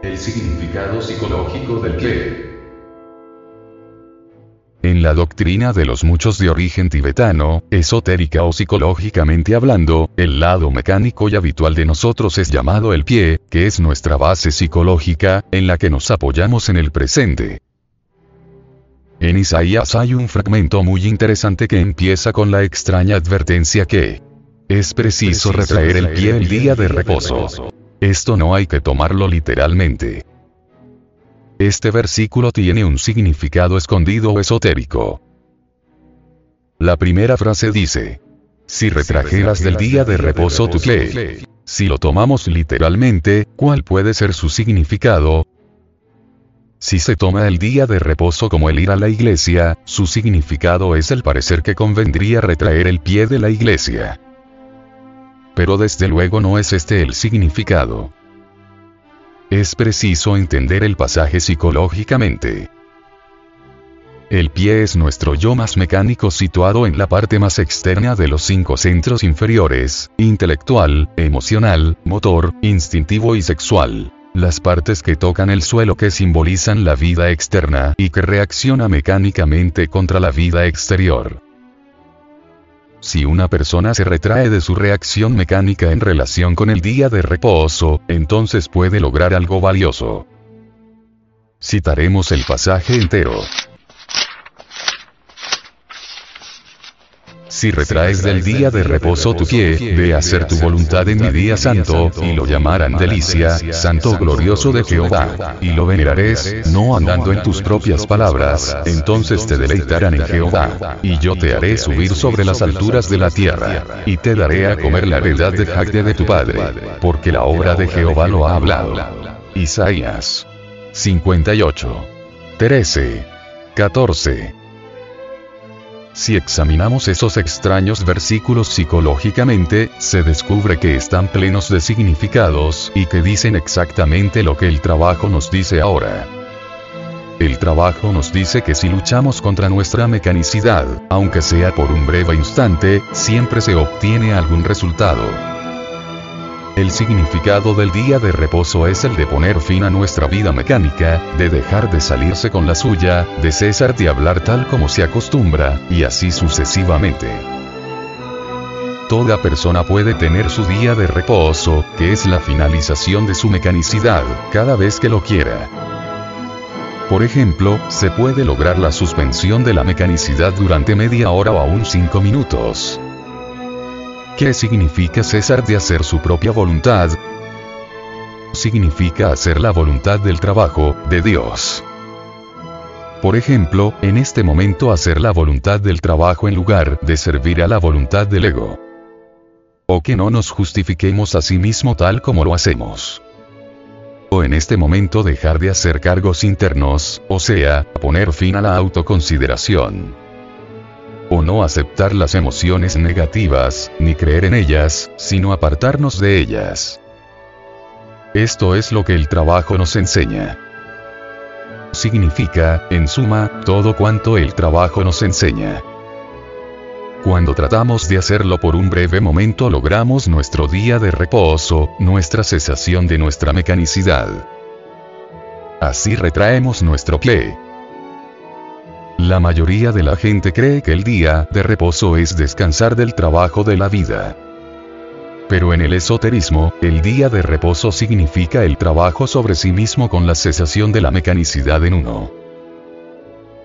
El significado psicológico del pie. En la doctrina de los muchos de origen tibetano, esotérica o psicológicamente hablando, el lado mecánico y habitual de nosotros es llamado el pie, que es nuestra base psicológica, en la que nos apoyamos en el presente. En Isaías hay un fragmento muy interesante que empieza con la extraña advertencia que es preciso retraer el pie el día de reposo. Esto no hay que tomarlo literalmente. Este versículo tiene un significado escondido o esotérico. La primera frase dice, si retrajeras del día de reposo tu pie. Si lo tomamos literalmente, ¿cuál puede ser su significado? Si se toma el día de reposo como el ir a la iglesia, su significado es el parecer que convendría retraer el pie de la iglesia. Pero desde luego no es este el significado. Es preciso entender el pasaje psicológicamente. El pie es nuestro yo más mecánico situado en la parte más externa de los cinco centros inferiores, intelectual, emocional, motor, instintivo y sexual las partes que tocan el suelo que simbolizan la vida externa y que reacciona mecánicamente contra la vida exterior. Si una persona se retrae de su reacción mecánica en relación con el día de reposo, entonces puede lograr algo valioso. Citaremos el pasaje entero. Si retraes del día de reposo tu pie, a hacer tu voluntad en mi día santo, y lo llamarán delicia, santo glorioso de Jehová. Y lo venerares, no andando en tus propias palabras, entonces te deleitarán en Jehová. Y yo te haré subir sobre las alturas de la tierra, y te daré a comer la heredad de Jacde de tu padre, porque la obra de Jehová lo ha hablado. Isaías 58. 13. 14. Si examinamos esos extraños versículos psicológicamente, se descubre que están plenos de significados y que dicen exactamente lo que el trabajo nos dice ahora. El trabajo nos dice que si luchamos contra nuestra mecanicidad, aunque sea por un breve instante, siempre se obtiene algún resultado. El significado del día de reposo es el de poner fin a nuestra vida mecánica, de dejar de salirse con la suya, de cesar de hablar tal como se acostumbra, y así sucesivamente. Toda persona puede tener su día de reposo, que es la finalización de su mecanicidad, cada vez que lo quiera. Por ejemplo, se puede lograr la suspensión de la mecanicidad durante media hora o aún cinco minutos. ¿Qué significa cesar de hacer su propia voluntad? Significa hacer la voluntad del trabajo, de Dios. Por ejemplo, en este momento hacer la voluntad del trabajo en lugar de servir a la voluntad del ego. O que no nos justifiquemos a sí mismo tal como lo hacemos. O en este momento dejar de hacer cargos internos, o sea, poner fin a la autoconsideración o no aceptar las emociones negativas, ni creer en ellas, sino apartarnos de ellas. Esto es lo que el trabajo nos enseña. Significa, en suma, todo cuanto el trabajo nos enseña. Cuando tratamos de hacerlo por un breve momento logramos nuestro día de reposo, nuestra cesación de nuestra mecanicidad. Así retraemos nuestro pie. La mayoría de la gente cree que el día de reposo es descansar del trabajo de la vida. Pero en el esoterismo, el día de reposo significa el trabajo sobre sí mismo con la cesación de la mecanicidad en uno.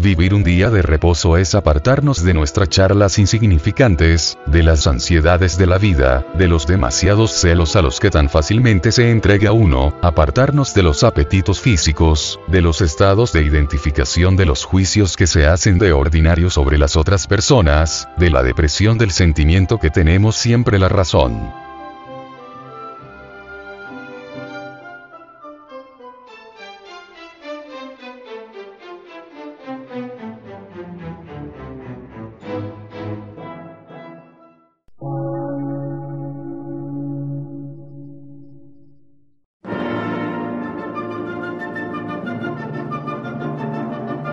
Vivir un día de reposo es apartarnos de nuestras charlas insignificantes, de las ansiedades de la vida, de los demasiados celos a los que tan fácilmente se entrega uno, apartarnos de los apetitos físicos, de los estados de identificación de los juicios que se hacen de ordinario sobre las otras personas, de la depresión del sentimiento que tenemos siempre la razón.